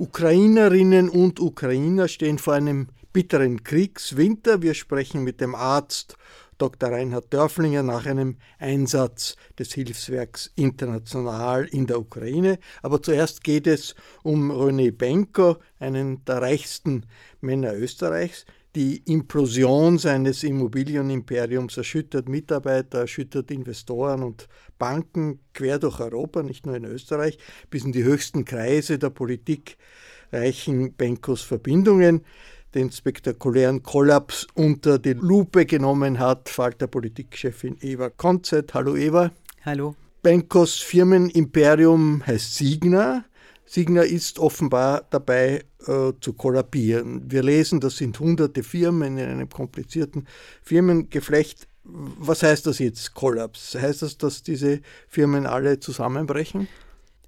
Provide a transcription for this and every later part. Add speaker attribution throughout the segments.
Speaker 1: Ukrainerinnen und Ukrainer stehen vor einem bitteren Kriegswinter. Wir sprechen mit dem Arzt Dr. Reinhard Dörflinger nach einem Einsatz des Hilfswerks International in der Ukraine. Aber zuerst geht es um René Benko, einen der reichsten Männer Österreichs. Die Implosion seines Immobilienimperiums erschüttert Mitarbeiter, erschüttert Investoren und Banken quer durch Europa, nicht nur in Österreich, bis in die höchsten Kreise der Politik reichen Benkos Verbindungen. Den spektakulären Kollaps unter die Lupe genommen hat Falter Politikchefin Eva Konzett. Hallo Eva.
Speaker 2: Hallo.
Speaker 1: Benkos Firmenimperium heißt Signa. Signa ist offenbar dabei äh, zu kollabieren. Wir lesen, das sind hunderte Firmen in einem komplizierten Firmengeflecht. Was heißt das jetzt, Kollaps? Heißt das, dass diese Firmen alle zusammenbrechen?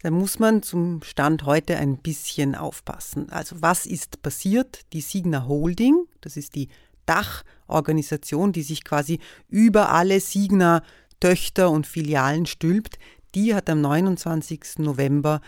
Speaker 2: Da muss man zum Stand heute ein bisschen aufpassen. Also was ist passiert? Die Signa Holding, das ist die Dachorganisation, die sich quasi über alle Signa Töchter und Filialen stülpt, die hat am 29. November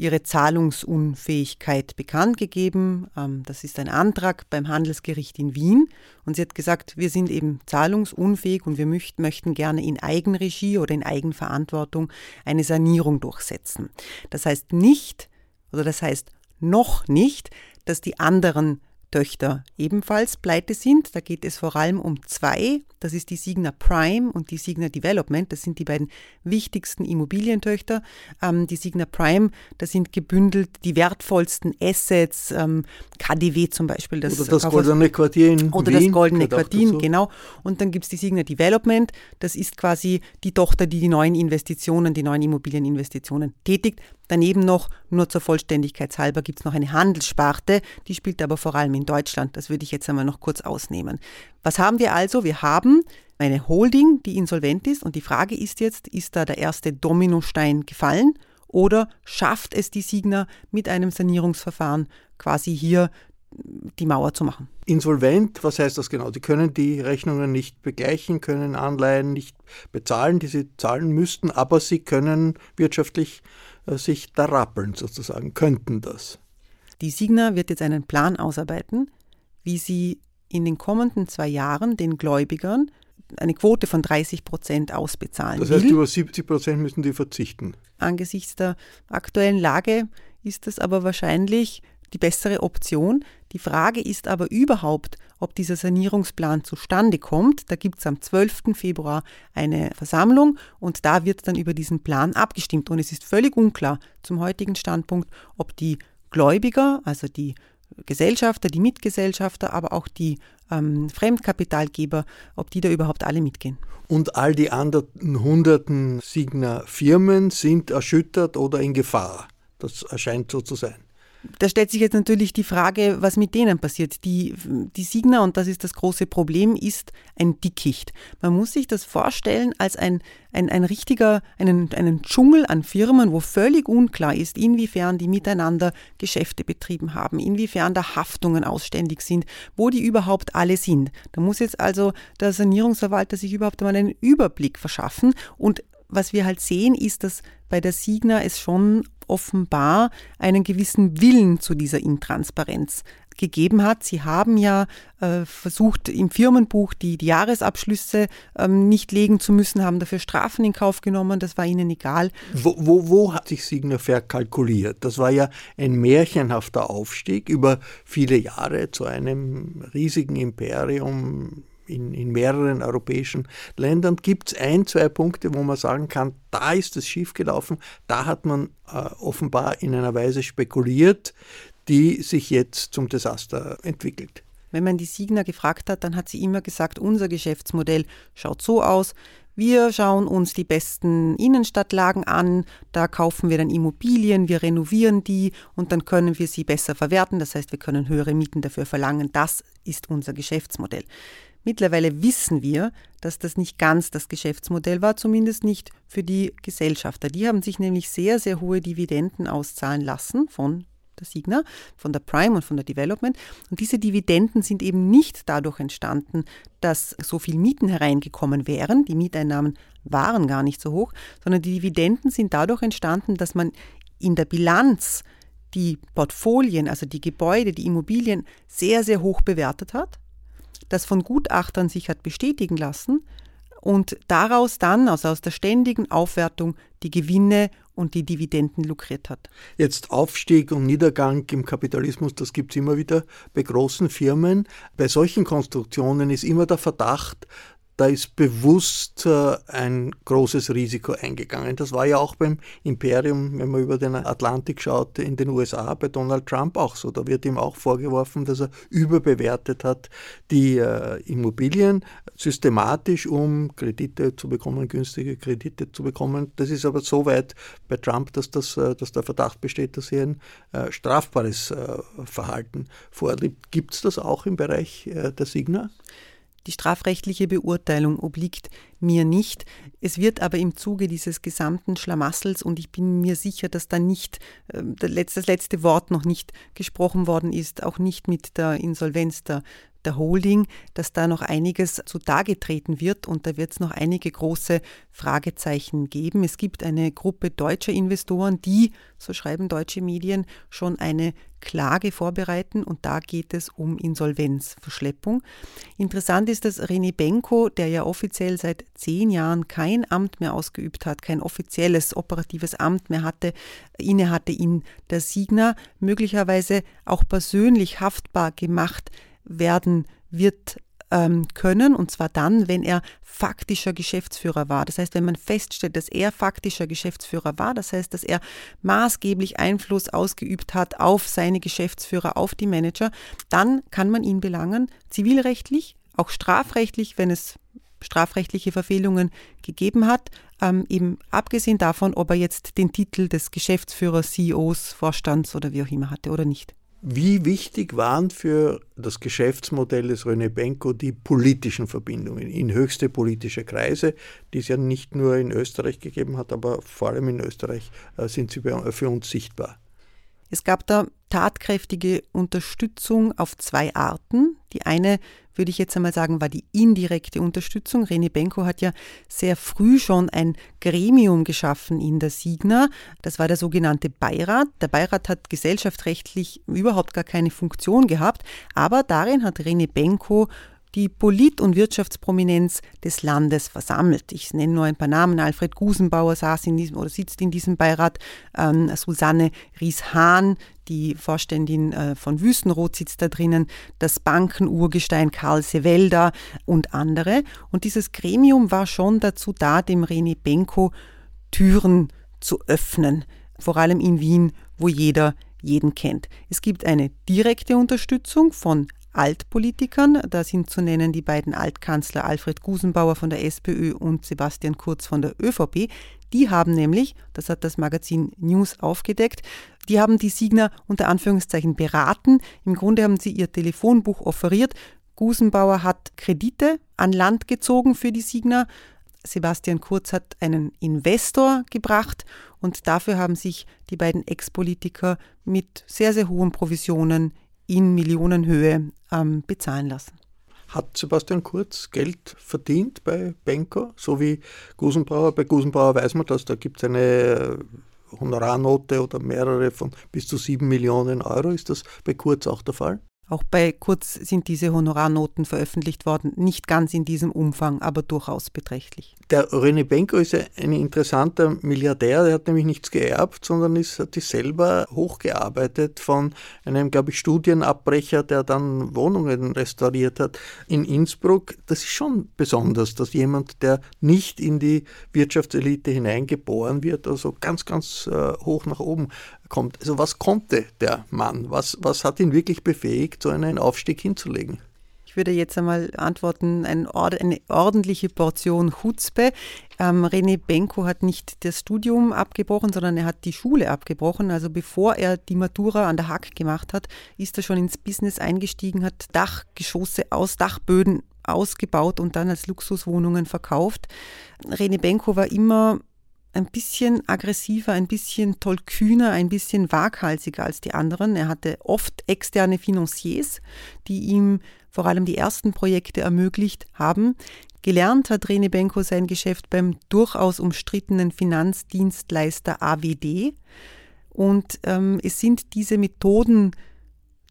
Speaker 2: ihre Zahlungsunfähigkeit bekannt gegeben. Ähm, das ist ein Antrag beim Handelsgericht in Wien. Und sie hat gesagt, wir sind eben zahlungsunfähig und wir möchten gerne in Eigenregie oder in Eigenverantwortung eine Sanierung durchsetzen. Das heißt nicht, oder das heißt noch nicht, dass die anderen Töchter ebenfalls pleite sind. Da geht es vor allem um zwei. Das ist die Signa Prime und die Signa Development. Das sind die beiden wichtigsten Immobilientöchter. Ähm, die Signa Prime, da sind gebündelt die wertvollsten Assets, ähm, KDW zum Beispiel.
Speaker 1: Das oder das Goldene Quartier in
Speaker 2: Oder Wien, das Goldene Quartier, genau. Und dann gibt es die Signa Development. Das ist quasi die Tochter, die die neuen Investitionen, die neuen Immobilieninvestitionen tätigt. Daneben noch, nur zur Vollständigkeit halber, gibt es noch eine Handelssparte, die spielt aber vor allem in Deutschland. Das würde ich jetzt einmal noch kurz ausnehmen. Was haben wir also? Wir haben eine Holding, die insolvent ist und die Frage ist jetzt, ist da der erste Dominostein gefallen oder schafft es die Signer mit einem Sanierungsverfahren quasi hier die Mauer zu machen.
Speaker 1: Insolvent, was heißt das genau? Die können die Rechnungen nicht begleichen, können Anleihen nicht bezahlen, die sie zahlen müssten, aber sie können wirtschaftlich sich da rappeln sozusagen, könnten das.
Speaker 2: Die Signa wird jetzt einen Plan ausarbeiten, wie sie in den kommenden zwei Jahren den Gläubigern eine Quote von 30 Prozent ausbezahlen
Speaker 1: Das heißt,
Speaker 2: will.
Speaker 1: über 70 Prozent müssen die verzichten.
Speaker 2: Angesichts der aktuellen Lage ist es aber wahrscheinlich, die bessere Option. Die Frage ist aber überhaupt, ob dieser Sanierungsplan zustande kommt. Da gibt es am 12. Februar eine Versammlung und da wird dann über diesen Plan abgestimmt. Und es ist völlig unklar zum heutigen Standpunkt, ob die Gläubiger, also die Gesellschafter, die Mitgesellschafter, aber auch die ähm, Fremdkapitalgeber, ob die da überhaupt alle mitgehen.
Speaker 1: Und all die anderen hunderten Signer Firmen sind erschüttert oder in Gefahr. Das erscheint so zu sein.
Speaker 2: Da stellt sich jetzt natürlich die Frage, was mit denen passiert. Die, die Signa, und das ist das große Problem, ist ein Dickicht. Man muss sich das vorstellen als ein, ein, ein richtiger, einen, einen Dschungel an Firmen, wo völlig unklar ist, inwiefern die miteinander Geschäfte betrieben haben, inwiefern da Haftungen ausständig sind, wo die überhaupt alle sind. Da muss jetzt also der Sanierungsverwalter sich überhaupt mal einen Überblick verschaffen und was wir halt sehen, ist, dass bei der Signa es schon offenbar einen gewissen Willen zu dieser Intransparenz gegeben hat. Sie haben ja äh, versucht, im Firmenbuch die, die Jahresabschlüsse ähm, nicht legen zu müssen, haben dafür Strafen in Kauf genommen, das war ihnen egal.
Speaker 1: Wo, wo, wo hat sich Signer verkalkuliert? Das war ja ein märchenhafter Aufstieg über viele Jahre zu einem riesigen Imperium in, in mehreren europäischen Ländern gibt es ein, zwei Punkte, wo man sagen kann, da ist es schiefgelaufen, da hat man äh, offenbar in einer Weise spekuliert, die sich jetzt zum Desaster entwickelt.
Speaker 2: Wenn man die Signer gefragt hat, dann hat sie immer gesagt, unser Geschäftsmodell schaut so aus. Wir schauen uns die besten Innenstadtlagen an, da kaufen wir dann Immobilien, wir renovieren die und dann können wir sie besser verwerten. Das heißt, wir können höhere Mieten dafür verlangen. Das ist unser Geschäftsmodell. Mittlerweile wissen wir, dass das nicht ganz das Geschäftsmodell war, zumindest nicht für die Gesellschafter. Die haben sich nämlich sehr, sehr hohe Dividenden auszahlen lassen von der Signa, von der Prime und von der Development. Und diese Dividenden sind eben nicht dadurch entstanden, dass so viel Mieten hereingekommen wären. Die Mieteinnahmen waren gar nicht so hoch, sondern die Dividenden sind dadurch entstanden, dass man in der Bilanz die Portfolien, also die Gebäude, die Immobilien sehr, sehr hoch bewertet hat das von Gutachtern sich hat bestätigen lassen und daraus dann, also aus der ständigen Aufwertung, die Gewinne und die Dividenden lukriert hat.
Speaker 1: Jetzt Aufstieg und Niedergang im Kapitalismus, das gibt es immer wieder bei großen Firmen. Bei solchen Konstruktionen ist immer der Verdacht, da ist bewusst äh, ein großes Risiko eingegangen. Das war ja auch beim Imperium, wenn man über den Atlantik schaut, in den USA bei Donald Trump auch so. Da wird ihm auch vorgeworfen, dass er überbewertet hat die äh, Immobilien systematisch, um Kredite zu bekommen, günstige Kredite zu bekommen. Das ist aber so weit bei Trump, dass, das, äh, dass der Verdacht besteht, dass hier ein strafbares Verhalten vorliegt. Gibt es das auch im Bereich der Signa?
Speaker 2: Die strafrechtliche Beurteilung obliegt mir nicht. Es wird aber im Zuge dieses gesamten Schlamassels, und ich bin mir sicher, dass da nicht äh, das letzte Wort noch nicht gesprochen worden ist, auch nicht mit der Insolvenz der der Holding, dass da noch einiges zutage treten wird und da wird es noch einige große Fragezeichen geben. Es gibt eine Gruppe deutscher Investoren, die, so schreiben deutsche Medien, schon eine Klage vorbereiten und da geht es um Insolvenzverschleppung. Interessant ist, dass René Benko, der ja offiziell seit zehn Jahren kein Amt mehr ausgeübt hat, kein offizielles operatives Amt mehr hatte, inne hatte in der Signa, möglicherweise auch persönlich haftbar gemacht werden wird ähm, können, und zwar dann, wenn er faktischer Geschäftsführer war. Das heißt, wenn man feststellt, dass er faktischer Geschäftsführer war, das heißt, dass er maßgeblich Einfluss ausgeübt hat auf seine Geschäftsführer, auf die Manager, dann kann man ihn belangen, zivilrechtlich, auch strafrechtlich, wenn es strafrechtliche Verfehlungen gegeben hat, ähm, eben abgesehen davon, ob er jetzt den Titel des Geschäftsführers, CEOs, Vorstands oder wie auch immer hatte oder nicht.
Speaker 1: Wie wichtig waren für das Geschäftsmodell des René Benko die politischen Verbindungen in höchste politische Kreise, die es ja nicht nur in Österreich gegeben hat, aber vor allem in Österreich äh, sind sie für uns sichtbar?
Speaker 2: Es gab da tatkräftige Unterstützung auf zwei Arten. Die eine, würde ich jetzt einmal sagen, war die indirekte Unterstützung. René Benko hat ja sehr früh schon ein Gremium geschaffen in der Signa. Das war der sogenannte Beirat. Der Beirat hat gesellschaftsrechtlich überhaupt gar keine Funktion gehabt, aber darin hat René Benko die Polit- und Wirtschaftsprominenz des Landes versammelt. Ich nenne nur ein paar Namen. Alfred Gusenbauer saß in diesem oder sitzt in diesem Beirat. Ähm, Susanne Ries-Hahn, die Vorständin äh, von Wüstenrot, sitzt da drinnen. Das Bankenurgestein Karl Sewelda und andere. Und dieses Gremium war schon dazu da, dem René Benko Türen zu öffnen. Vor allem in Wien, wo jeder jeden kennt. Es gibt eine direkte Unterstützung von Altpolitikern. Da sind zu nennen die beiden Altkanzler Alfred Gusenbauer von der SPÖ und Sebastian Kurz von der ÖVP. Die haben nämlich, das hat das Magazin News aufgedeckt, die haben die Signer unter Anführungszeichen beraten. Im Grunde haben sie ihr Telefonbuch offeriert. Gusenbauer hat Kredite an Land gezogen für die Signer. Sebastian Kurz hat einen Investor gebracht und dafür haben sich die beiden Ex-Politiker mit sehr, sehr hohen Provisionen in Millionenhöhe ähm, bezahlen lassen.
Speaker 1: Hat Sebastian Kurz Geld verdient bei Benko, so wie Gusenbrauer? Bei Gusenbrauer weiß man das, da gibt es eine äh, Honorarnote oder mehrere von bis zu sieben Millionen Euro. Ist das bei Kurz auch der Fall?
Speaker 2: Auch bei Kurz sind diese Honorarnoten veröffentlicht worden, nicht ganz in diesem Umfang, aber durchaus beträchtlich.
Speaker 1: Der René Benko ist ein interessanter Milliardär, der hat nämlich nichts geerbt, sondern ist, hat sich selber hochgearbeitet von einem, glaube ich, Studienabbrecher, der dann Wohnungen restauriert hat in Innsbruck. Das ist schon besonders, dass jemand, der nicht in die Wirtschaftselite hineingeboren wird, also ganz, ganz äh, hoch nach oben kommt. Also was konnte der Mann? Was, was hat ihn wirklich befähigt, so einen Aufstieg hinzulegen?
Speaker 2: Ich würde jetzt einmal antworten, ein eine ordentliche Portion Chutzpe. Ähm, René Benko hat nicht das Studium abgebrochen, sondern er hat die Schule abgebrochen. Also bevor er die Matura an der Hack gemacht hat, ist er schon ins Business eingestiegen, hat Dachgeschosse aus Dachböden ausgebaut und dann als Luxuswohnungen verkauft. René Benko war immer ein bisschen aggressiver, ein bisschen tollkühner, ein bisschen waghalsiger als die anderen. Er hatte oft externe Financiers, die ihm vor allem die ersten Projekte ermöglicht haben. Gelernt hat Rene Benko sein Geschäft beim durchaus umstrittenen Finanzdienstleister AWD. Und ähm, es sind diese Methoden,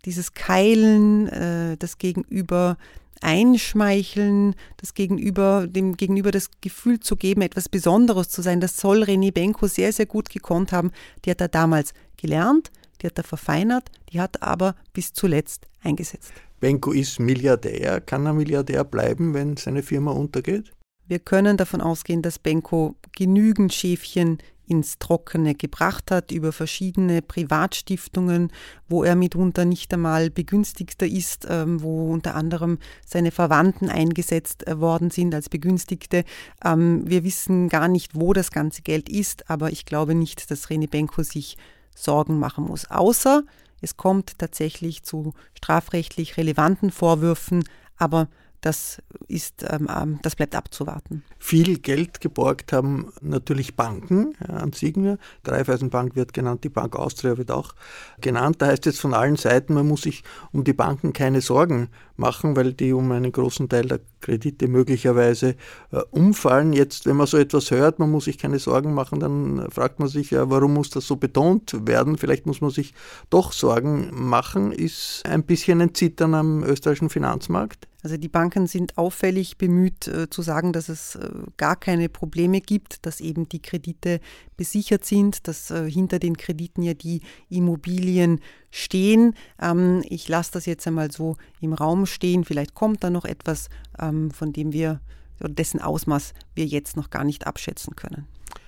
Speaker 2: dieses Keilen, äh, das Gegenüber einschmeicheln, das Gegenüber, dem Gegenüber das Gefühl zu geben, etwas Besonderes zu sein. Das soll René Benko sehr, sehr gut gekonnt haben. Die hat er damals gelernt, die hat er verfeinert, die hat er aber bis zuletzt eingesetzt.
Speaker 1: Benko ist Milliardär. Kann er Milliardär bleiben, wenn seine Firma untergeht?
Speaker 2: Wir können davon ausgehen, dass Benko genügend Schäfchen ins Trockene gebracht hat über verschiedene Privatstiftungen, wo er mitunter nicht einmal Begünstigter ist, ähm, wo unter anderem seine Verwandten eingesetzt äh, worden sind als Begünstigte. Ähm, wir wissen gar nicht, wo das ganze Geld ist, aber ich glaube nicht, dass René Benko sich Sorgen machen muss, außer es kommt tatsächlich zu strafrechtlich relevanten Vorwürfen, aber das, ist, ähm, ähm, das bleibt abzuwarten.
Speaker 1: Viel Geld geborgt haben natürlich Banken ja, an Signer. Raiffeisenbank wird genannt, die Bank Austria wird auch genannt. Da heißt jetzt von allen Seiten, man muss sich um die Banken keine Sorgen machen, weil die um einen großen Teil der Kredite möglicherweise äh, umfallen. Jetzt, wenn man so etwas hört, man muss sich keine Sorgen machen, dann fragt man sich ja, warum muss das so betont werden? Vielleicht muss man sich doch Sorgen machen. Ist ein bisschen ein Zittern am österreichischen Finanzmarkt?
Speaker 2: Also die Banken sind auffällig bemüht äh, zu sagen, dass es äh, gar keine Probleme gibt, dass eben die Kredite besichert sind, dass äh, hinter den Krediten ja die Immobilien stehen. Ähm, ich lasse das jetzt einmal so im Raum stehen. Vielleicht kommt da noch etwas, ähm, von dem wir oder dessen Ausmaß wir jetzt noch gar nicht abschätzen können.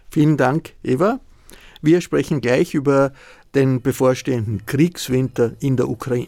Speaker 1: Vielen Dank, Eva. Wir sprechen gleich über den bevorstehenden Kriegswinter in der Ukraine.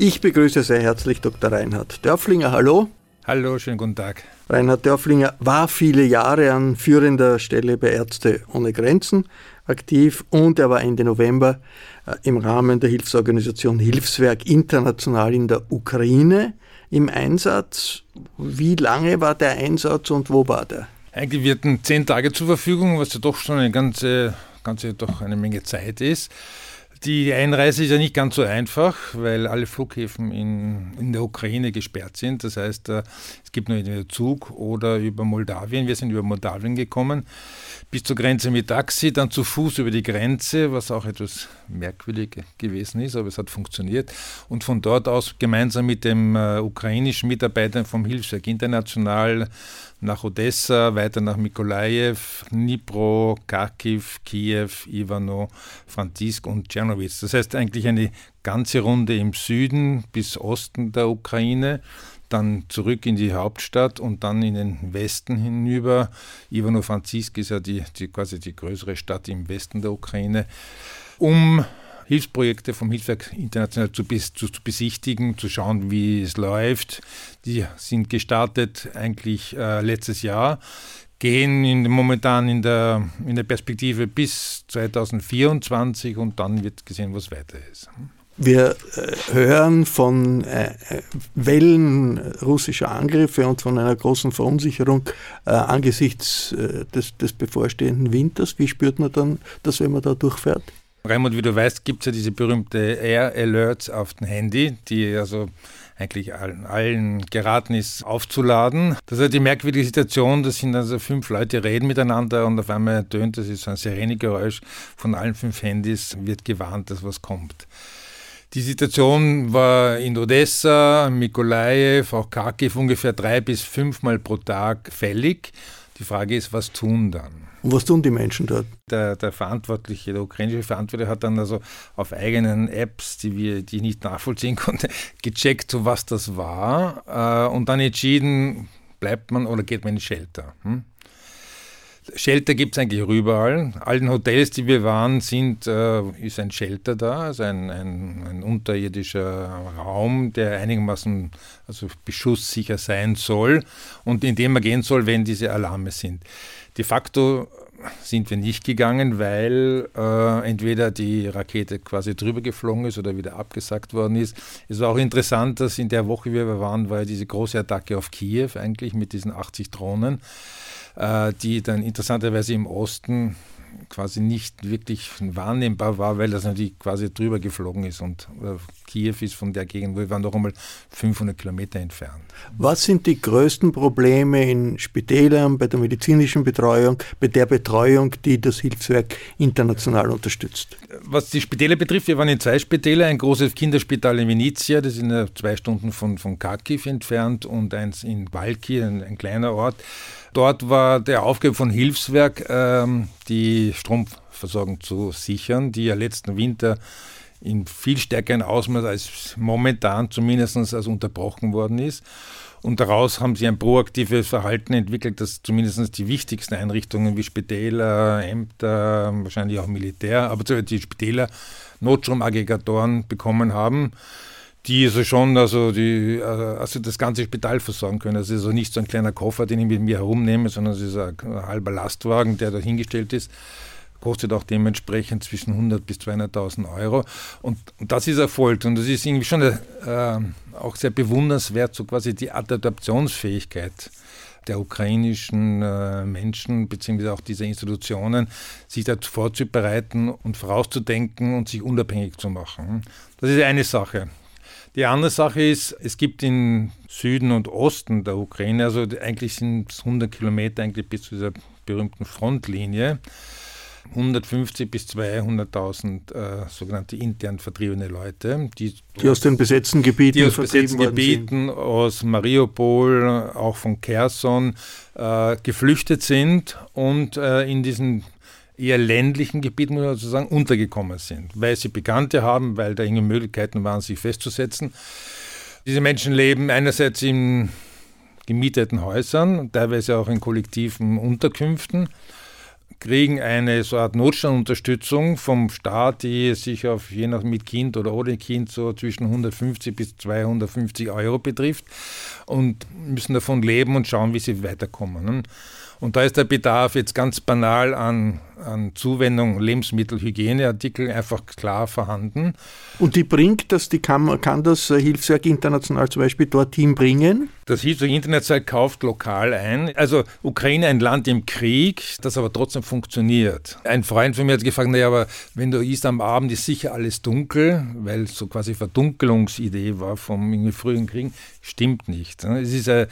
Speaker 1: Ich begrüße sehr herzlich Dr. Reinhard Dörflinger. Hallo.
Speaker 3: Hallo, schönen guten Tag.
Speaker 1: Reinhard Dörflinger war viele Jahre an führender Stelle bei Ärzte ohne Grenzen aktiv und er war Ende November äh, im Rahmen der Hilfsorganisation Hilfswerk International in der Ukraine im Einsatz. Wie lange war der Einsatz und wo war der?
Speaker 3: Eigentlich wir hatten zehn Tage zur Verfügung, was ja doch schon eine ganze, ganze doch eine Menge Zeit ist. Die Einreise ist ja nicht ganz so einfach, weil alle Flughäfen in, in der Ukraine gesperrt sind. Das heißt, äh, es gibt nur entweder Zug oder über Moldawien. Wir sind über Moldawien gekommen, bis zur Grenze mit Taxi, dann zu Fuß über die Grenze, was auch etwas merkwürdig gewesen ist, aber es hat funktioniert. Und von dort aus gemeinsam mit dem äh, ukrainischen Mitarbeitern vom Hilfswerk International nach Odessa, weiter nach Mikolajew, Dnipro, Kharkiv, Kiew, Ivano, Franzisk und Czernowitz. Das heißt eigentlich eine ganze Runde im Süden bis Osten der Ukraine, dann zurück in die Hauptstadt und dann in den Westen hinüber. Ivano-Franzisk ist ja die, die, quasi die größere Stadt im Westen der Ukraine, um Hilfsprojekte vom Hilfswerk International zu, zu, zu, besichtigen, zu schauen, wie es läuft. Die sind gestartet eigentlich äh, letztes Jahr, gehen in, momentan in der, in der Perspektive bis 2024 und dann wird gesehen, was weiter ist.
Speaker 1: Wir äh, hören von äh, Wellen russischer Angriffe und von einer großen Verunsicherung äh, angesichts äh, des, des bevorstehenden Winters. Wie spürt man dann das, wenn man da durchfährt?
Speaker 3: Raimund, wie du weißt, gibt es ja diese berühmte Air Alerts auf dem Handy, die also eigentlich allen, allen geraten ist, aufzuladen. Das ist ja die merkwürdige Situation, da sind also fünf Leute reden miteinander und auf einmal tönt, das ist so ein Sirenegeräusch von allen fünf Handys, wird gewarnt, dass was kommt. Die Situation war in Odessa, Mikolajew, auch Kharkiv ungefähr drei bis fünfmal pro Tag fällig. Die Frage ist, was tun dann?
Speaker 1: Und was tun die Menschen dort?
Speaker 3: Der, der Verantwortliche, der ukrainische Verantwortliche hat dann also auf eigenen Apps, die wir, die ich nicht nachvollziehen konnte, gecheckt, so was das war äh, und dann entschieden, bleibt man oder geht man in Shelter. Hm? Shelter gibt es eigentlich überall. Allen Hotels, die wir waren, sind, äh, ist ein Shelter da, also ein, ein, ein, unterirdischer Raum, der einigermaßen also beschusssicher sein soll und in dem man gehen soll, wenn diese Alarme sind. De facto sind wir nicht gegangen, weil äh, entweder die Rakete quasi drüber geflogen ist oder wieder abgesackt worden ist. Es war auch interessant, dass in der Woche, wie wir waren, war ja diese große Attacke auf Kiew eigentlich mit diesen 80 Drohnen, äh, die dann interessanterweise im Osten quasi nicht wirklich wahrnehmbar war, weil das natürlich quasi drüber geflogen ist und äh, Kiew ist von der Gegend, wo wir waren noch einmal 500 Kilometer entfernt.
Speaker 1: Was sind die größten Probleme in Spitälern, bei der medizinischen Betreuung, bei der Betreuung, die das Hilfswerk international unterstützt?
Speaker 3: Was die Spitäler betrifft, wir waren in zwei Spitäler, ein großes Kinderspital in Venezia, das ist in zwei Stunden von, von Kharkiv entfernt und eins in Valki, ein, ein kleiner Ort. Dort war der Aufgabe von Hilfswerk, ähm, die Stromversorgung zu sichern, die ja letzten Winter in viel stärkeren Ausmaß als momentan zumindest als unterbrochen worden ist. Und daraus haben sie ein proaktives Verhalten entwickelt, dass zumindest die wichtigsten Einrichtungen wie Spitäler, Ämter, wahrscheinlich auch Militär, aber die Spitäler Notstromaggregatoren bekommen haben die also schon also die, äh, also das ganze Spital versorgen können. Also es ist also nicht so ein kleiner Koffer, den ich mit mir herumnehme, sondern es ist ein halber Lastwagen, der da hingestellt ist. Kostet auch dementsprechend zwischen 100 bis 200.000 Euro. Und, und, das ist erfolgt. Und das ist irgendwie schon äh, auch sehr bewundernswert, so quasi die Adaptionsfähigkeit der ukrainischen äh, Menschen bzw. auch dieser Institutionen, sich dort vorzubereiten und vorauszudenken und sich unabhängig zu machen. Das ist eine Sache. Die andere Sache ist, es gibt im Süden und Osten der Ukraine, also eigentlich sind es 100 Kilometer eigentlich bis zu dieser berühmten Frontlinie, 150 bis 200.000 äh, sogenannte intern vertriebene Leute,
Speaker 1: die, die aus den besetzten Gebieten,
Speaker 3: die aus besetzten Gebieten, aus Mariupol, auch von Kherson, äh, geflüchtet sind und äh, in diesen eher ländlichen Gebieten, muss man sozusagen, untergekommen sind, weil sie Bekannte haben, weil da irgendwie Möglichkeiten waren, sich festzusetzen. Diese Menschen leben einerseits in gemieteten Häusern, teilweise auch in kollektiven Unterkünften, kriegen eine so Art Notstandunterstützung vom Staat, die sich auf je nach mit Kind oder ohne Kind so zwischen 150 bis 250 Euro betrifft und müssen davon leben und schauen, wie sie weiterkommen. Und da ist der Bedarf jetzt ganz banal an an Zuwendung Lebensmittel, Hygieneartikel einfach klar vorhanden.
Speaker 1: Und die bringt das, die kann, kann das Hilfswerk International zum Beispiel dorthin bringen?
Speaker 3: Das Hilfswerk International kauft lokal ein. Also Ukraine ein Land im Krieg, das aber trotzdem funktioniert. Ein Freund von mir hat gefragt, naja, aber wenn du isst am Abend, ist sicher alles dunkel, weil so quasi Verdunkelungsidee war vom frühen Krieg. Stimmt nicht. Es ist, ein,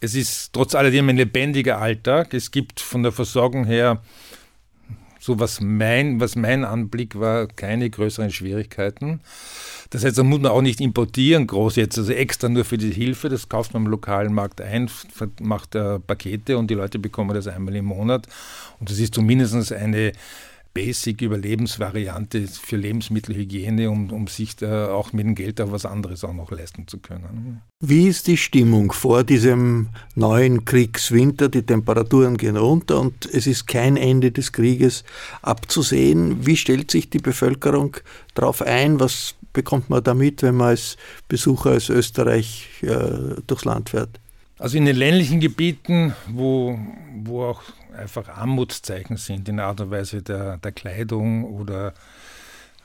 Speaker 3: es ist trotz alledem ein lebendiger Alltag. Es gibt von der Versorgung her so was mein, was mein Anblick war, keine größeren Schwierigkeiten. Das heißt, da muss man auch nicht importieren groß jetzt, also extra nur für die Hilfe. Das kauft man im lokalen Markt ein, macht äh, Pakete und die Leute bekommen das einmal im Monat. Und das ist zumindest eine Basic-Überlebensvariante für Lebensmittelhygiene, um, um sich da auch mit dem Geld auch was anderes auch noch leisten zu können.
Speaker 1: Wie ist die Stimmung vor diesem neuen Kriegswinter? Die Temperaturen gehen runter und es ist kein Ende des Krieges abzusehen. Wie stellt sich die Bevölkerung darauf ein? Was bekommt man damit, wenn man als Besucher aus Österreich äh, durchs Land fährt?
Speaker 3: Also in den ländlichen Gebieten, wo, wo auch einfach Armutszeichen sind in der Art und Weise der, der Kleidung oder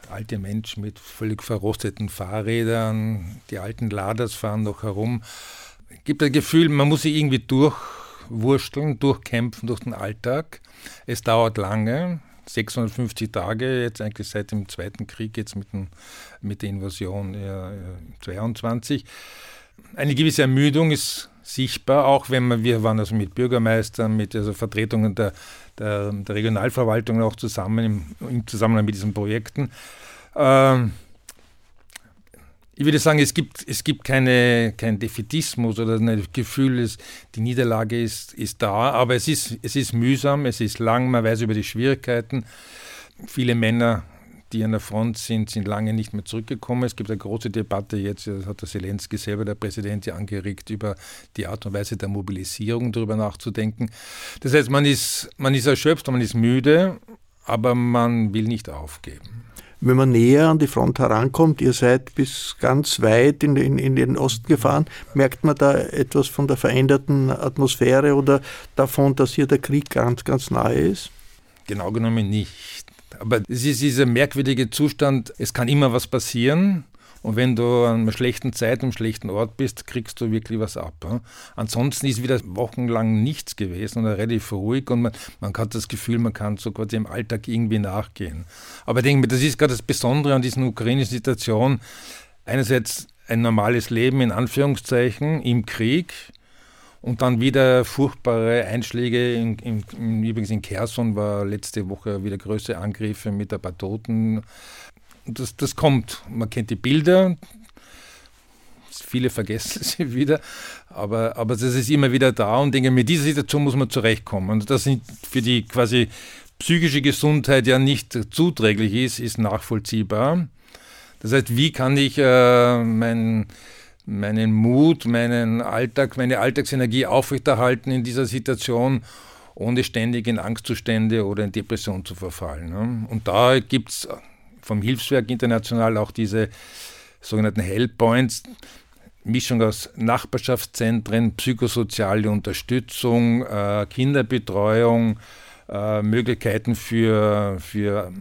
Speaker 3: alte Menschen mit völlig verrosteten Fahrrädern, die alten Laders fahren noch herum. Gibt ein Gefühl, man muss sich irgendwie durchwursteln, durchkämpfen durch den Alltag. Es dauert lange, 650 Tage, jetzt eigentlich seit dem Zweiten Krieg, jetzt mit, dem, mit der Invasion ja, 22. Eine gewisse Ermüdung ist sichtbar, auch wenn man, wir waren also mit Bürgermeistern, mit also Vertretungen der, der, der Regionalverwaltung auch zusammen im, im, Zusammenhang mit diesen Projekten. Ähm, ich würde sagen, es gibt, es gibt keine, kein Defetismus oder ein Gefühl, es, die Niederlage ist, ist da, aber es ist, es ist mühsam, es ist lang, man weiß über die Schwierigkeiten. Viele Männer die an der Front sind, sind lange nicht mehr zurückgekommen. Es gibt eine große Debatte jetzt, das hat der Zelensky selber, der Präsident, ja angeregt, über die Art und Weise der Mobilisierung darüber nachzudenken. Das heißt, man ist, man ist erschöpft, man ist müde, aber man will nicht aufgeben.
Speaker 1: Wenn man näher an die Front herankommt, ihr seid bis ganz weit in den, in den Osten gefahren, merkt man da etwas von der veränderten Atmosphäre oder davon, dass hier der Krieg ganz, ganz nahe ist?
Speaker 3: Genau genommen nicht. Aber es ist dieser merkwürdige Zustand, es kann immer was passieren. Und wenn du an einer schlechten Zeit, am schlechten Ort bist, kriegst du wirklich was ab. Ansonsten ist wieder wochenlang nichts gewesen und relativ ruhig und man, man hat das Gefühl, man kann so quasi im Alltag irgendwie nachgehen. Aber ich denke mir, das ist gerade das Besondere an dieser ukrainischen Situation. Einerseits ein normales Leben in Anführungszeichen im Krieg, und dann wieder furchtbare Einschläge. In, in, in, übrigens in Kherson war letzte Woche wieder größere Angriffe mit ein paar Toten. Das, das kommt. Man kennt die Bilder. Viele vergessen sie wieder, aber, aber das ist immer wieder da und denke, mit dieser Situation muss man zurechtkommen. Und das sind für die quasi psychische Gesundheit ja nicht zuträglich ist, ist nachvollziehbar. Das heißt, wie kann ich äh, mein meinen Mut, meinen Alltag, meine Alltagsenergie aufrechterhalten in dieser Situation, ohne ständig in Angstzustände oder in Depression zu verfallen. Ne? Und da gibt es vom Hilfswerk international auch diese sogenannten Hellpoints, Mischung aus Nachbarschaftszentren, psychosoziale Unterstützung, äh, Kinderbetreuung, äh, Möglichkeiten für, für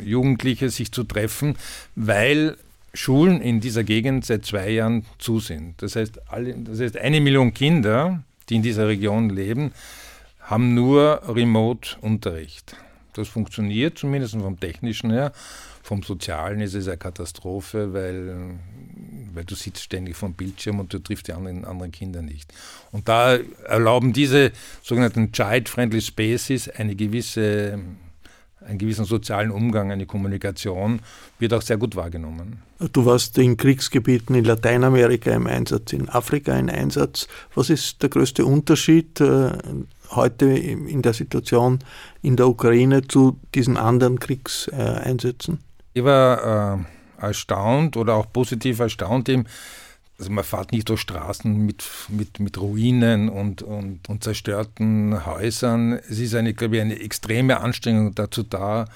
Speaker 3: Jugendliche, sich zu treffen, weil Schulen in dieser Gegend seit zwei Jahren zu sind. Das heißt, alle, das heißt, eine Million Kinder, die in dieser Region leben, haben nur Remote-Unterricht. Das funktioniert zumindest vom technischen her. Vom sozialen ist es eine Katastrophe, weil, weil du sitzt ständig vom Bildschirm und du triffst die anderen, anderen Kinder nicht. Und da erlauben diese sogenannten Child-Friendly Spaces eine gewisse einen gewissen sozialen Umgang, eine Kommunikation, wird auch sehr gut wahrgenommen.
Speaker 1: Du warst in Kriegsgebieten in Lateinamerika im Einsatz, in Afrika im Einsatz. Was ist der größte Unterschied äh, heute in der Situation in der Ukraine zu diesen anderen Kriegseinsätzen?
Speaker 3: Ich war äh, erstaunt oder auch positiv erstaunt, eben, also man fährt nicht durch Straßen mit, mit, mit Ruinen und, und, und zerstörten Häusern. Es ist eine, glaube ich, eine extreme Anstrengung dazu da,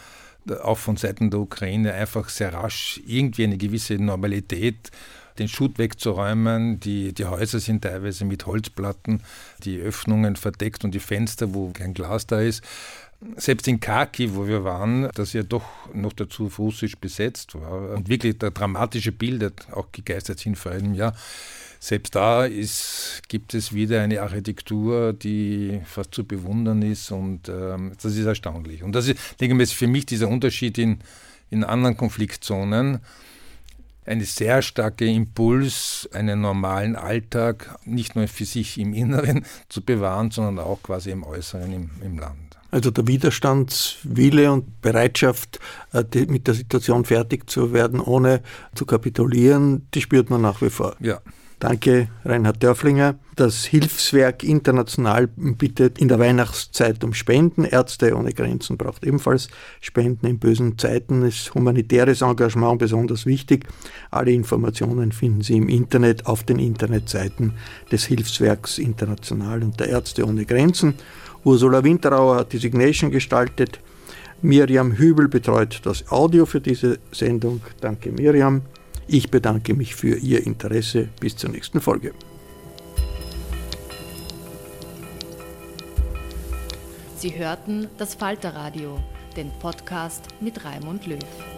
Speaker 3: auch von Seiten der Ukraine einfach sehr rasch irgendwie eine gewisse Normalität den Schutt wegzuräumen. Die, die Häuser sind teilweise mit Holzplatten, die Öffnungen verdeckt und die Fenster, wo kein Glas da ist. Selbst in Kharkiv, wo wir waren, das ja doch noch dazu russisch besetzt war und wirklich da dramatische Bilder auch gegeistert sind vor einem Jahr, selbst da ist, gibt es wieder eine Architektur, die fast zu bewundern ist und ähm, das ist erstaunlich. Und das ist, denke ich, für mich dieser Unterschied in, in anderen Konfliktzonen eine sehr starke Impuls, einen normalen Alltag nicht nur für sich im Inneren zu bewahren, sondern auch quasi im Äußeren im, im Land.
Speaker 1: Also der Widerstandswille und Bereitschaft, äh, mit der Situation fertig zu werden, ohne zu kapitulieren, die spürt man nach wie vor.
Speaker 3: Ja.
Speaker 1: Danke, Reinhard Dörflinger. Das Hilfswerk international bittet in der Weihnachtszeit um Spenden. Ärzte ohne Grenzen braucht ebenfalls Spenden in bösen Zeiten. Ist humanitäres Engagement besonders wichtig. Alle Informationen finden Sie im Internet auf den Internetseiten des Hilfswerks International und der Ärzte ohne Grenzen. Ursula Winterauer hat die Signation gestaltet. Miriam Hübel betreut das Audio für diese Sendung. Danke, Miriam. Ich bedanke mich für Ihr Interesse. Bis zur nächsten Folge.
Speaker 4: Sie hörten das Falterradio, den Podcast mit Raimund Löw.